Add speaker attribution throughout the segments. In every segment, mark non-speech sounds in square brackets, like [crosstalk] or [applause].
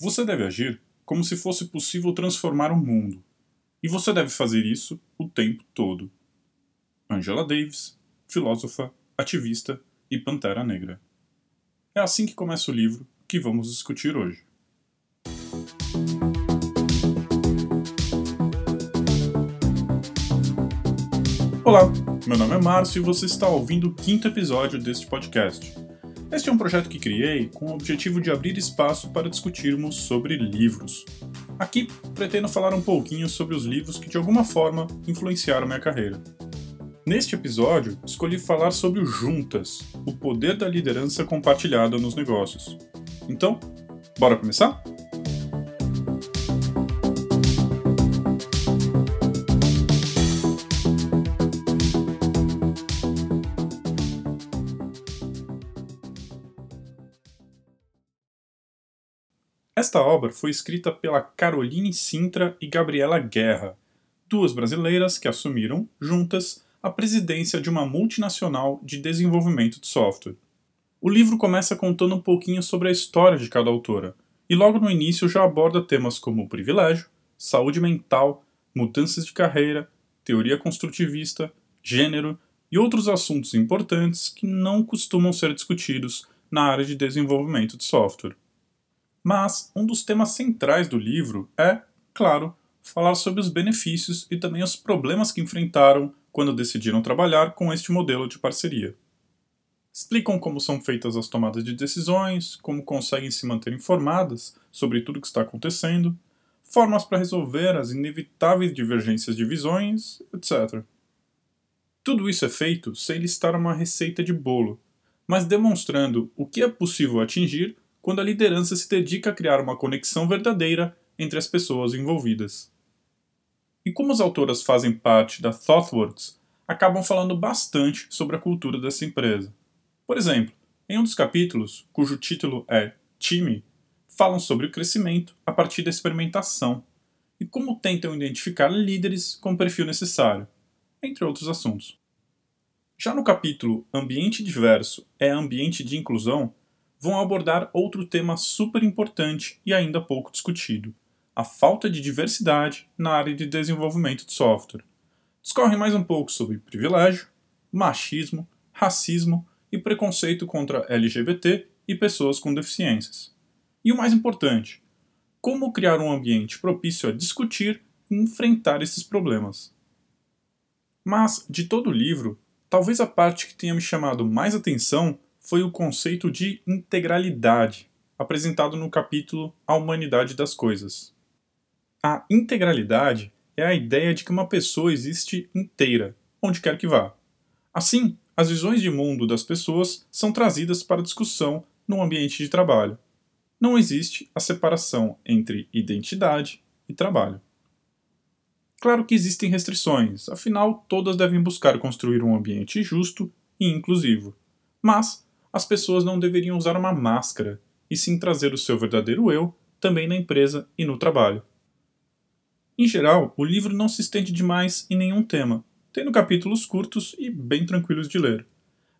Speaker 1: Você deve agir como se fosse possível transformar o mundo. E você deve fazer isso o tempo todo. Angela Davis, filósofa, ativista e pantera negra. É assim que começa o livro que vamos discutir hoje. Olá, meu nome é Márcio e você está ouvindo o quinto episódio deste podcast. Este é um projeto que criei com o objetivo de abrir espaço para discutirmos sobre livros. Aqui pretendo falar um pouquinho sobre os livros que de alguma forma influenciaram minha carreira. Neste episódio, escolhi falar sobre o Juntas, o poder da liderança compartilhada nos negócios. Então, bora começar? Esta obra foi escrita pela Caroline Sintra e Gabriela Guerra, duas brasileiras que assumiram, juntas, a presidência de uma multinacional de desenvolvimento de software. O livro começa contando um pouquinho sobre a história de cada autora, e logo no início já aborda temas como privilégio, saúde mental, mudanças de carreira, teoria construtivista, gênero e outros assuntos importantes que não costumam ser discutidos na área de desenvolvimento de software. Mas um dos temas centrais do livro é, claro, falar sobre os benefícios e também os problemas que enfrentaram quando decidiram trabalhar com este modelo de parceria. Explicam como são feitas as tomadas de decisões, como conseguem se manter informadas sobre tudo o que está acontecendo, formas para resolver as inevitáveis divergências de visões, etc. Tudo isso é feito sem listar uma receita de bolo, mas demonstrando o que é possível atingir quando a liderança se dedica a criar uma conexão verdadeira entre as pessoas envolvidas. E como as autoras fazem parte da ThoughtWorks, acabam falando bastante sobre a cultura dessa empresa. Por exemplo, em um dos capítulos, cujo título é Time, falam sobre o crescimento a partir da experimentação e como tentam identificar líderes com o perfil necessário, entre outros assuntos. Já no capítulo Ambiente Diverso é Ambiente de Inclusão, vão abordar outro tema super importante e ainda pouco discutido: a falta de diversidade na área de desenvolvimento de software. Discorrem mais um pouco sobre privilégio, machismo, racismo e preconceito contra LGBT e pessoas com deficiências. E o mais importante, como criar um ambiente propício a discutir e enfrentar esses problemas. Mas, de todo o livro, talvez a parte que tenha me chamado mais atenção foi o conceito de integralidade, apresentado no capítulo A Humanidade das Coisas. A integralidade é a ideia de que uma pessoa existe inteira, onde quer que vá. Assim, as visões de mundo das pessoas são trazidas para discussão no ambiente de trabalho. Não existe a separação entre identidade e trabalho. Claro que existem restrições, afinal, todas devem buscar construir um ambiente justo e inclusivo. Mas as pessoas não deveriam usar uma máscara, e sim trazer o seu verdadeiro eu também na empresa e no trabalho. Em geral, o livro não se estende demais em nenhum tema, tendo capítulos curtos e bem tranquilos de ler.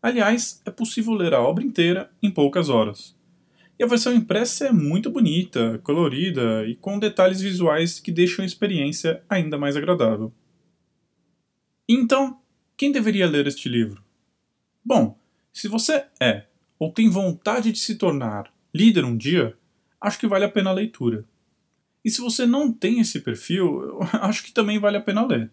Speaker 1: Aliás, é possível ler a obra inteira em poucas horas. E a versão impressa é muito bonita, colorida e com detalhes visuais que deixam a experiência ainda mais agradável. Então, quem deveria ler este livro? Bom, se você é ou tem vontade de se tornar líder um dia, acho que vale a pena a leitura. E se você não tem esse perfil, [laughs] acho que também vale a pena ler.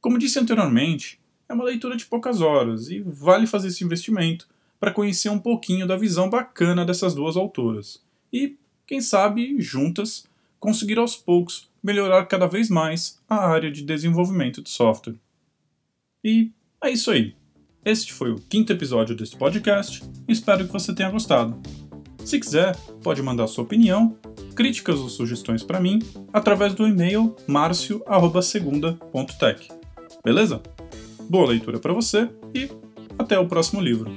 Speaker 1: Como disse anteriormente, é uma leitura de poucas horas e vale fazer esse investimento para conhecer um pouquinho da visão bacana dessas duas autoras. E, quem sabe, juntas, conseguir aos poucos melhorar cada vez mais a área de desenvolvimento de software. E é isso aí. Este foi o quinto episódio deste podcast espero que você tenha gostado. Se quiser, pode mandar sua opinião, críticas ou sugestões para mim através do e-mail marcio@segunda.tech. Beleza? Boa leitura para você e até o próximo livro.